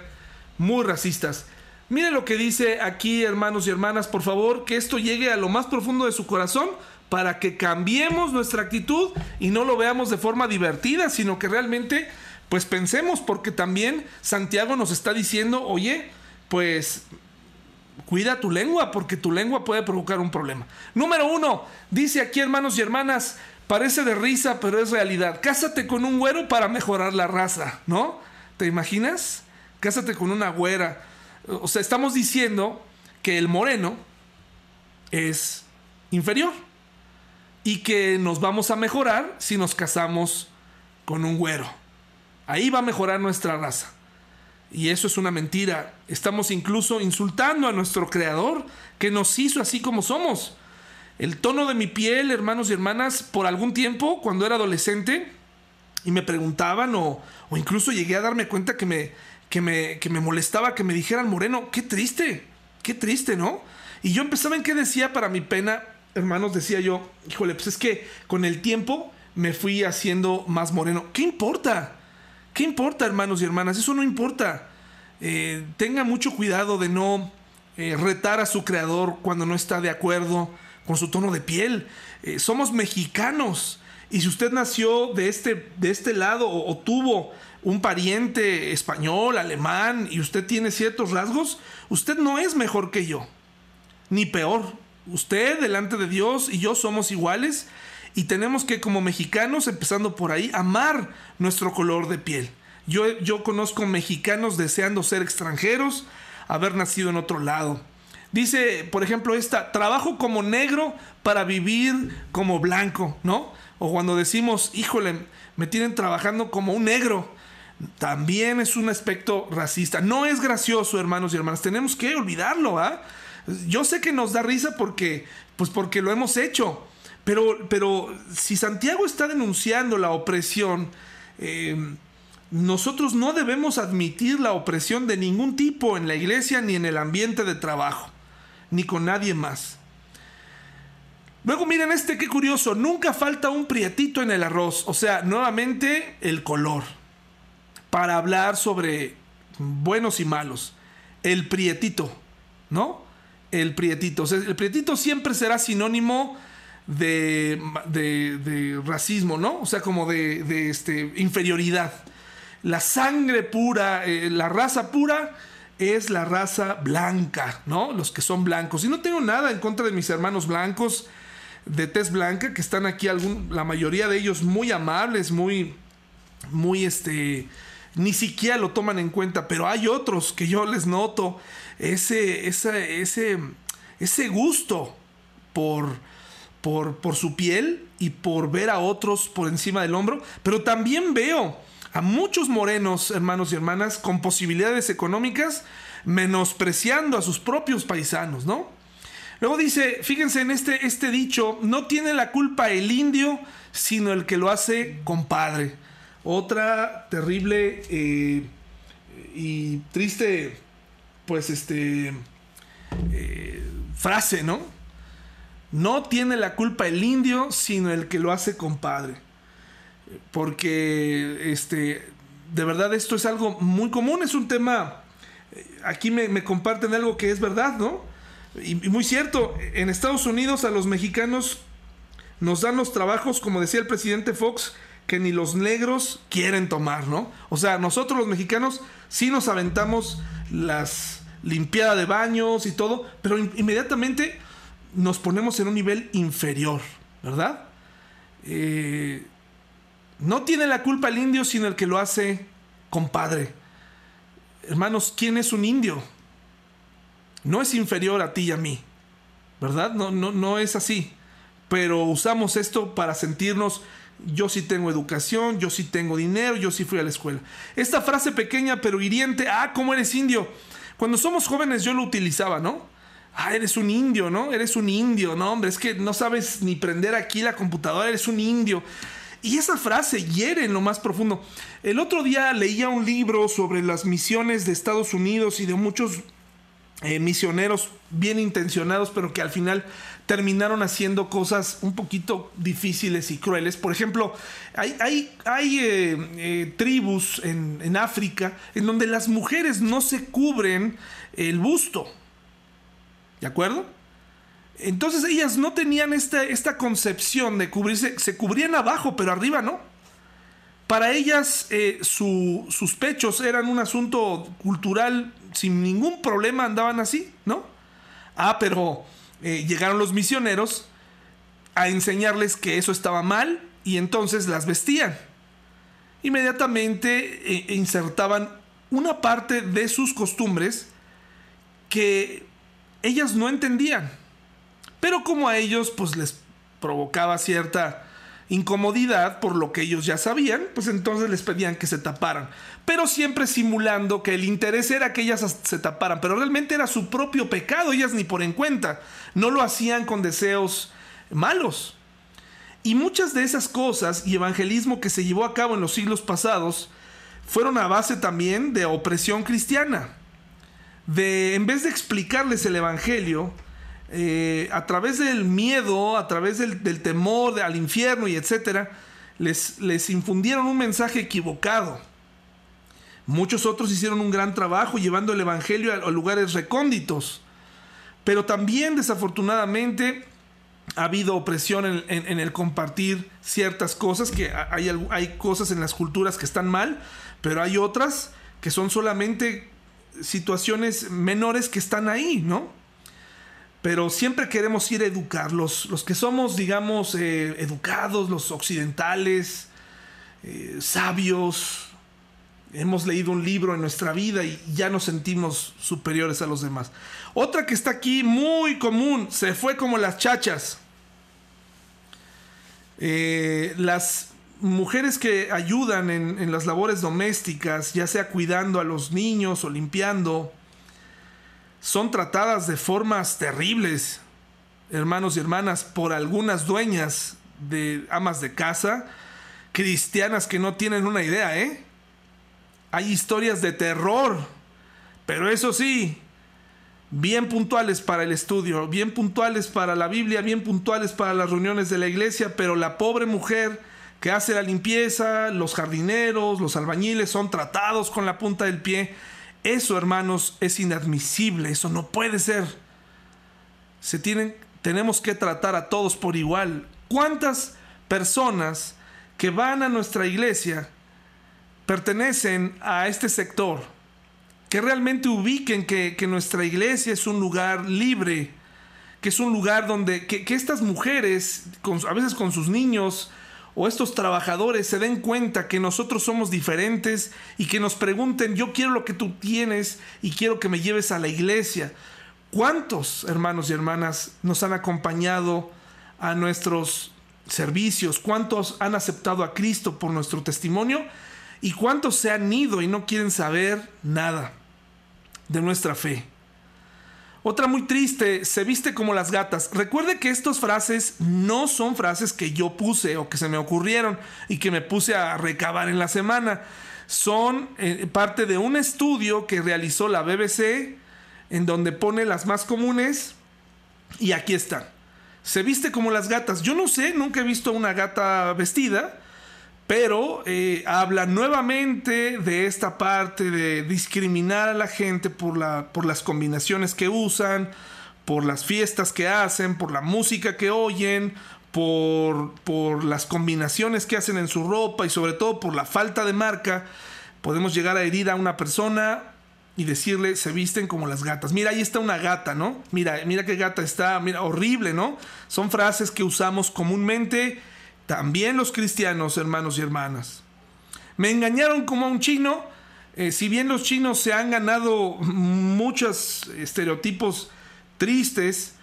muy racistas. Miren lo que dice aquí, hermanos y hermanas, por favor, que esto llegue a lo más profundo de su corazón para que cambiemos nuestra actitud y no lo veamos de forma divertida, sino que realmente pues pensemos porque también Santiago nos está diciendo, oye, pues Cuida tu lengua porque tu lengua puede provocar un problema. Número uno, dice aquí hermanos y hermanas, parece de risa, pero es realidad. Cásate con un güero para mejorar la raza, ¿no? ¿Te imaginas? Cásate con una güera. O sea, estamos diciendo que el moreno es inferior y que nos vamos a mejorar si nos casamos con un güero. Ahí va a mejorar nuestra raza. Y eso es una mentira. Estamos incluso insultando a nuestro Creador que nos hizo así como somos. El tono de mi piel, hermanos y hermanas, por algún tiempo, cuando era adolescente, y me preguntaban o, incluso llegué a darme cuenta que me, que, me, que me molestaba que me dijeran moreno, qué triste, qué triste, ¿no? Y yo empezaba en qué decía para mi pena, hermanos, decía yo, híjole, pues es que con el tiempo me fui haciendo más moreno. ¿Qué importa? ¿Qué importa, hermanos y hermanas? Eso no importa. Eh, tenga mucho cuidado de no eh, retar a su creador cuando no está de acuerdo con su tono de piel. Eh, somos mexicanos. Y si usted nació de este, de este lado o, tuvo un pariente español, alemán, y usted tiene ciertos rasgos, usted no es mejor que yo, ni peor. Usted delante de Dios y yo somos iguales y tenemos que como mexicanos, empezando por ahí, amar nuestro color de piel. Yo, yo conozco mexicanos deseando ser extranjeros, haber nacido en otro lado. Dice, por ejemplo, esta, trabajo como negro para vivir como blanco, ¿no? O cuando decimos, híjole, me tienen trabajando como un negro. También es un aspecto racista. No es gracioso, hermanos y hermanas. Tenemos que olvidarlo, ¿ah? Yo sé que nos da risa porque, pues porque lo hemos hecho. Pero, pero si Santiago está denunciando la opresión, eh, nosotros no debemos admitir la opresión de ningún tipo en la iglesia ni en el ambiente de trabajo, ni con nadie más. Luego miren este, qué curioso, nunca falta un prietito en el arroz, o sea, nuevamente el color, para hablar sobre buenos y malos. El prietito, ¿no? El prietito, o sea, el prietito siempre será sinónimo de, de, racismo, ¿no? O sea, como de, de este, inferioridad. La sangre pura, eh, la raza pura es la raza blanca, ¿no? Los que son blancos. Y no tengo nada en contra de mis hermanos blancos de tez blanca, que están aquí, algún, la mayoría de ellos muy amables, muy, muy, este, ni siquiera lo toman en cuenta, pero hay otros que yo les noto ese, ese, ese, gusto por, por, por su piel y por ver a otros por encima del hombro, pero también veo a muchos morenos, hermanos y hermanas, con posibilidades económicas, menospreciando a sus propios paisanos, ¿no? Luego dice, fíjense en este, este dicho, no tiene la culpa el indio, sino el que lo hace compadre. Otra terrible eh, y triste, pues, este, eh, frase, ¿no? No tiene la culpa el indio, sino el que lo hace compadre. Porque, este, de verdad esto es algo muy común, es un tema, eh, aquí me, comparten algo que es verdad, ¿no? Y, muy cierto, en Estados Unidos a los mexicanos nos dan los trabajos, como decía el presidente Fox, que ni los negros quieren tomar, ¿no? O sea, nosotros los mexicanos sí nos aventamos las limpiadas de baños y todo, pero inmediatamente nos ponemos en un nivel inferior, ¿verdad? Eh, no tiene la culpa el indio, sino el que lo hace compadre. Hermanos, ¿quién es un indio? No es inferior a ti y a mí, ¿verdad? No, no, no es así. Pero usamos esto para sentirnos, yo sí tengo educación, yo sí tengo dinero, yo sí fui a la escuela. Esta frase pequeña pero hiriente, ah, ¿cómo eres indio? Cuando somos jóvenes yo lo utilizaba, ¿no? Ah, eres un indio, ¿no? Eres un indio, no, hombre, es que no sabes ni prender aquí la computadora, eres un indio. Y esa frase hiere en lo más profundo. El otro día leía un libro sobre las misiones de Estados Unidos y de muchos eh, misioneros bien intencionados, pero que al final terminaron haciendo cosas un poquito difíciles y crueles. Por ejemplo, hay, hay, eh, eh, tribus en, en África en donde las mujeres no se cubren el busto. ¿De acuerdo? Entonces ellas no tenían esta, esta concepción de cubrirse, se cubrían abajo, pero arriba no. Para ellas eh, sus pechos eran un asunto cultural, sin ningún problema andaban así, ¿no? Ah, pero eh, llegaron los misioneros a enseñarles que eso estaba mal y entonces las vestían. Inmediatamente eh, insertaban una parte de sus costumbres que ellas no entendían. Pero como a ellos pues les provocaba cierta incomodidad por lo que ellos ya sabían, pues entonces les pedían que se taparan. Pero siempre simulando que el interés era que ellas se taparan, pero realmente era su propio pecado, ellas ni por en cuenta. No lo hacían con deseos malos. Y muchas de esas cosas y evangelismo que se llevó a cabo en los siglos pasados fueron a base también de opresión cristiana de, en vez de explicarles el Evangelio, eh, a través del miedo, a través del, temor al infierno y etcétera, les, infundieron un mensaje equivocado. Muchos otros hicieron un gran trabajo llevando el Evangelio a, lugares recónditos. Pero también, desafortunadamente, ha habido opresión en, en, el compartir ciertas cosas, que hay, hay cosas en las culturas que están mal, pero hay otras que son solamente situaciones menores que están ahí, ¿no? Pero siempre queremos ir a educar. Los, que somos, digamos, eh, educados, los occidentales, eh, sabios, hemos leído un libro en nuestra vida y ya nos sentimos superiores a los demás. Otra que está aquí muy común, se fue como las chachas. Eh, las mujeres que ayudan en, las labores domésticas, ya sea cuidando a los niños o limpiando, son tratadas de formas terribles, hermanos y hermanas, por algunas dueñas de amas de casa, cristianas que no tienen una idea, ¿eh? Hay historias de terror, pero eso sí, bien puntuales para el estudio, bien puntuales para la Biblia, bien puntuales para las reuniones de la iglesia, pero la pobre mujer que hace la limpieza, los jardineros, los albañiles son tratados con la punta del pie. Eso, hermanos, es inadmisible, eso no puede ser. Se tienen, tenemos que tratar a todos por igual. ¿Cuántas personas que van a nuestra iglesia pertenecen a este sector? Que realmente ubiquen que, nuestra iglesia es un lugar libre, que es un lugar donde que, estas mujeres, a veces con sus niños, o estos trabajadores se den cuenta que nosotros somos diferentes y que nos pregunten, yo quiero lo que tú tienes y quiero que me lleves a la iglesia. ¿Cuántos hermanos y hermanas nos han acompañado a nuestros servicios? ¿Cuántos han aceptado a Cristo por nuestro testimonio? ¿Y cuántos se han ido y no quieren saber nada de nuestra fe? Otra muy triste, se viste como las gatas. Recuerde que estas frases no son frases que yo puse o que se me ocurrieron y que me puse a recabar en la semana. Son eh, parte de un estudio que realizó la BBC en donde pone las más comunes y aquí están. Se viste como las gatas. Yo no sé, nunca he visto una gata vestida pero eh, habla nuevamente de esta parte de discriminar a la gente por, la, por las combinaciones que usan, por las fiestas que hacen, por la música que oyen, por, por las combinaciones que hacen en su ropa y sobre todo por la falta de marca. Podemos llegar a herir a una persona y decirle se visten como las gatas. Mira, ahí está una gata, ¿no? Mira, mira qué gata está, mira, horrible, ¿no? Son frases que usamos comúnmente también los cristianos, hermanos y hermanas. Me engañaron como a un chino. Eh, si bien los chinos se han ganado muchos estereotipos tristes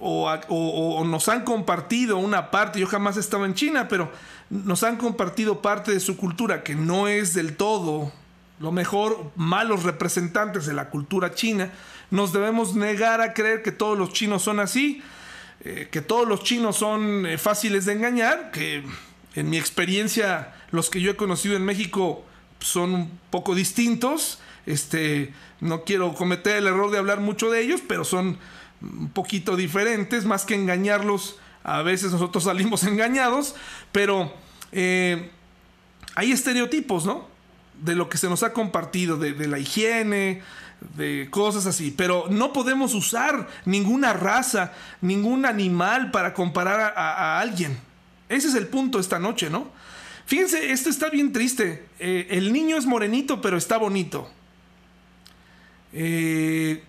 o, nos han compartido una parte, yo jamás estaba en China, pero nos han compartido parte de su cultura que no es del todo lo mejor, malos representantes de la cultura china, nos debemos negar a creer que todos los chinos son así. Eh, que todos los chinos son eh, fáciles de engañar, que en mi experiencia los que yo he conocido en México son un poco distintos. Este, no quiero cometer el error de hablar mucho de ellos, pero son un poquito diferentes, más que engañarlos. A veces nosotros salimos engañados, pero eh, hay estereotipos, ¿no? De lo que se nos ha compartido, de, de la higiene, de cosas así. Pero no podemos usar ninguna raza, ningún animal para comparar a, alguien. Ese es el punto esta noche, ¿no? Fíjense, esto está bien triste. Eh, el niño es morenito, pero está bonito. Eh,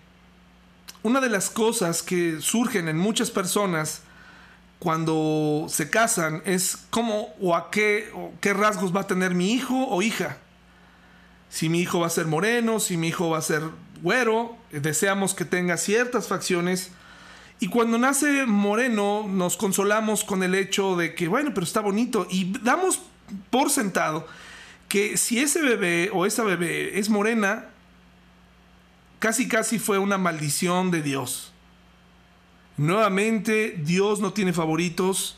una de las cosas que surgen en muchas personas cuando se casan es cómo o a qué, qué rasgos va a tener mi hijo o hija si mi hijo va a ser moreno, si mi hijo va a ser güero, deseamos que tenga ciertas facciones. Y cuando nace moreno, nos consolamos con el hecho de que, bueno, pero está bonito. Y damos por sentado que si ese bebé o esa bebé es morena, casi casi fue una maldición de Dios. Nuevamente, Dios no tiene favoritos.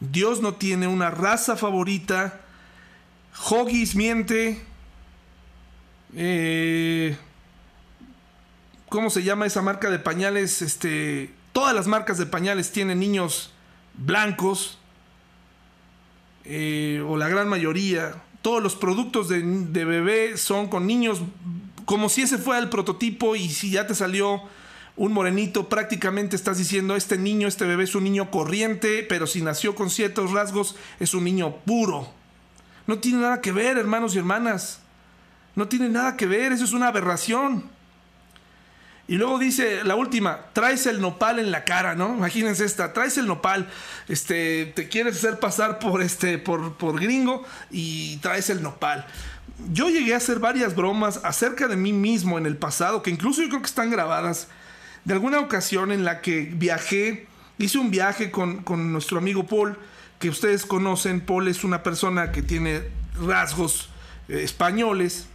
Dios no tiene una raza favorita. Hoggies miente. Eh, ¿Cómo se llama esa marca de pañales? Este, todas las marcas de pañales tienen niños blancos. Eh, o la gran mayoría. Todos los productos de, de bebé son con niños como si ese fuera el prototipo y si ya te salió un morenito, prácticamente estás diciendo, este niño, este bebé es un niño corriente, pero si nació con ciertos rasgos, es un niño puro. No tiene nada que ver, hermanos y hermanas. No tiene nada que ver, eso es una aberración. Y luego dice la última, traes el nopal en la cara, ¿no? Imagínense esta, traes el nopal, este, te quieres hacer pasar por este, por, por gringo y traes el nopal. Yo llegué a hacer varias bromas acerca de mí mismo en el pasado, que incluso yo creo que están grabadas, de alguna ocasión en la que viajé, hice un viaje con, con nuestro amigo Paul, que ustedes conocen, Paul es una persona que tiene rasgos eh, españoles,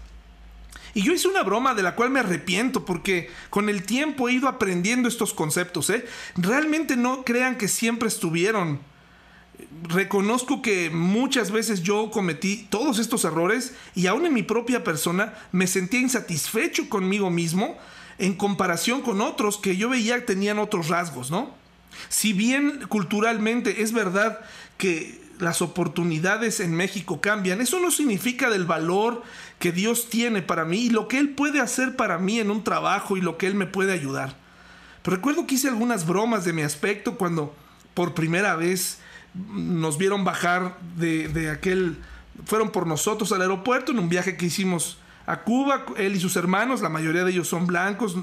y yo hice una broma de la cual me arrepiento porque con el tiempo he ido aprendiendo estos conceptos. ¿eh? Realmente no crean que siempre estuvieron. Reconozco que muchas veces yo cometí todos estos errores y aún en mi propia persona me sentía insatisfecho conmigo mismo en comparación con otros que yo veía que tenían otros rasgos, ¿no? Si bien culturalmente es verdad que las oportunidades en México cambian, eso no significa del valor que Dios tiene para mí y lo que Él puede hacer para mí en un trabajo y lo que Él me puede ayudar. Recuerdo que hice algunas bromas de mi aspecto cuando por primera vez nos vieron bajar de, de aquel, fueron por nosotros al aeropuerto en un viaje que hicimos a Cuba, él y sus hermanos, la mayoría de ellos son blancos,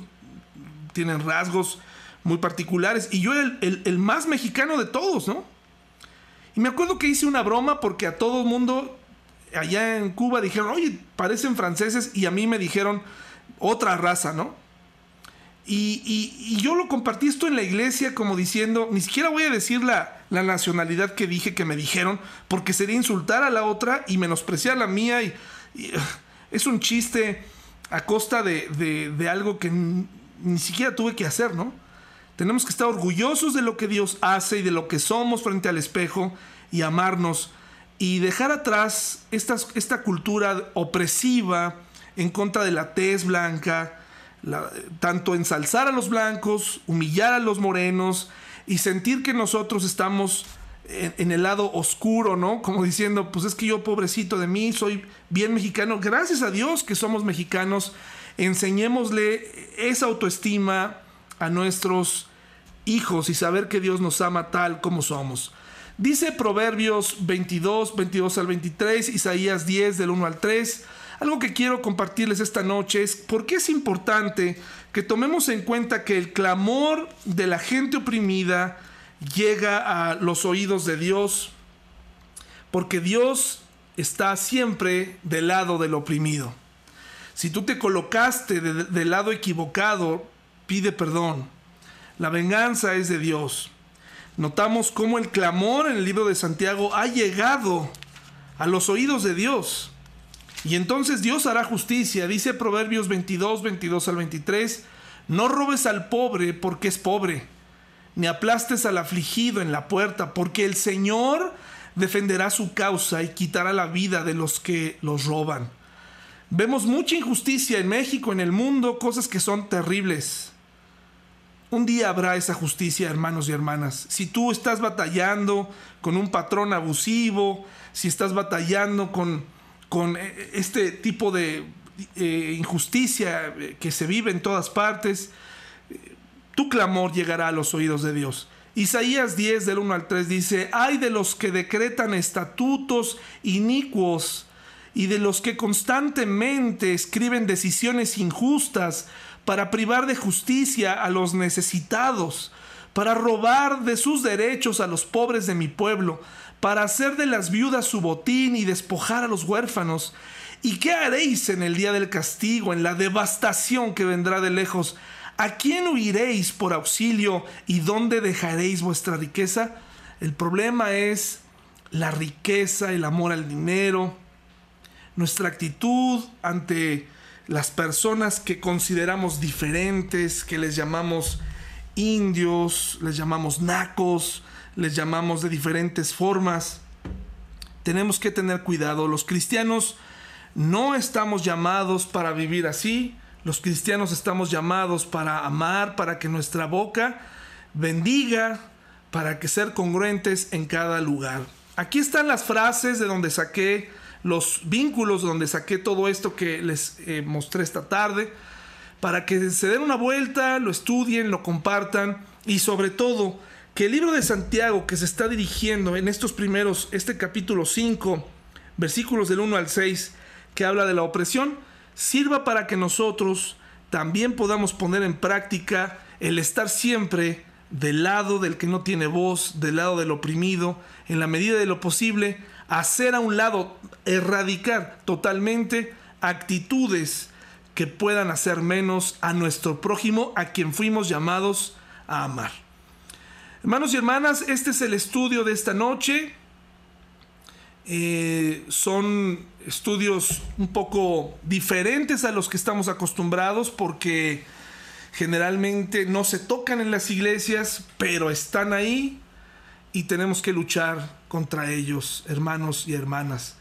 tienen rasgos muy particulares, y yo era el, el más mexicano de todos, ¿no? Me acuerdo que hice una broma porque a todo el mundo allá en Cuba dijeron, oye, parecen franceses y a mí me dijeron otra raza, ¿no? Y, yo lo compartí esto en la iglesia como diciendo, ni siquiera voy a decir la, nacionalidad que dije que me dijeron, porque sería insultar a la otra y menospreciar la mía. Y, es un chiste a costa de, de algo que ni siquiera tuve que hacer, ¿no? Tenemos que estar orgullosos de lo que Dios hace y de lo que somos frente al espejo y amarnos y dejar atrás esta, esta cultura opresiva en contra de la tez blanca, tanto ensalzar a los blancos, humillar a los morenos y sentir que nosotros estamos en, en, el lado oscuro, ¿no? Como diciendo, pues es que yo pobrecito de mí, soy bien mexicano. Gracias a Dios que somos mexicanos, enseñémosle esa autoestima a nuestros hijos y saber que Dios nos ama tal como somos. Dice Proverbios 22, 22 al 23, Isaías 10 del 1 al 3. Algo que quiero compartirles esta noche es por qué es importante que tomemos en cuenta que el clamor de la gente oprimida llega a los oídos de Dios, porque Dios está siempre del lado del oprimido. Si tú te colocaste del lado equivocado, pide perdón. La venganza es de Dios notamos cómo el clamor en el libro de Santiago ha llegado a los oídos de Dios. Y entonces Dios hará justicia. Dice Proverbios 22, 22 al 23, no robes al pobre porque es pobre, ni aplastes al afligido en la puerta, porque el Señor defenderá su causa y quitará la vida de los que los roban. Vemos mucha injusticia en México, en el mundo, cosas que son terribles. Un día habrá esa justicia, hermanos y hermanas. Si tú estás batallando con un patrón abusivo, si estás batallando con, con eh, este tipo de eh, injusticia eh, que se vive en todas partes, tu clamor llegará a los oídos de Dios. Isaías 10 del 1 al 3 dice, hay de los que decretan estatutos inicuos y de los que constantemente escriben decisiones injustas para privar de justicia a los necesitados, para robar de sus derechos a los pobres de mi pueblo, para hacer de las viudas su botín y despojar a los huérfanos. ¿Y qué haréis en el día del castigo, en la devastación que vendrá de lejos? ¿A quién huiréis por auxilio y dónde dejaréis vuestra riqueza? El problema es la riqueza, el amor al dinero, nuestra actitud ante las personas que consideramos diferentes, que les llamamos indios, les llamamos nacos, les llamamos de diferentes formas. Tenemos que tener cuidado. Los cristianos no estamos llamados para vivir así. Los cristianos estamos llamados para amar, para que nuestra boca bendiga, para que ser congruentes en cada lugar. Aquí están las frases de donde saqué los vínculos donde saqué todo esto que les eh, mostré esta tarde, para que se den una vuelta, lo estudien, lo compartan y sobre todo que el libro de Santiago que se está dirigiendo en estos primeros, este capítulo 5, versículos del 1 al 6, que habla de la opresión, sirva para que nosotros también podamos poner en práctica el estar siempre del lado del que no tiene voz, del lado del oprimido, en la medida de lo posible, hacer a un lado, erradicar totalmente actitudes que puedan hacer menos a nuestro prójimo, a quien fuimos llamados a amar. Hermanos y hermanas, este es el estudio de esta noche. Eh, son estudios un poco diferentes a los que estamos acostumbrados porque generalmente no se tocan en las iglesias, pero están ahí y tenemos que luchar contra ellos, hermanos y hermanas.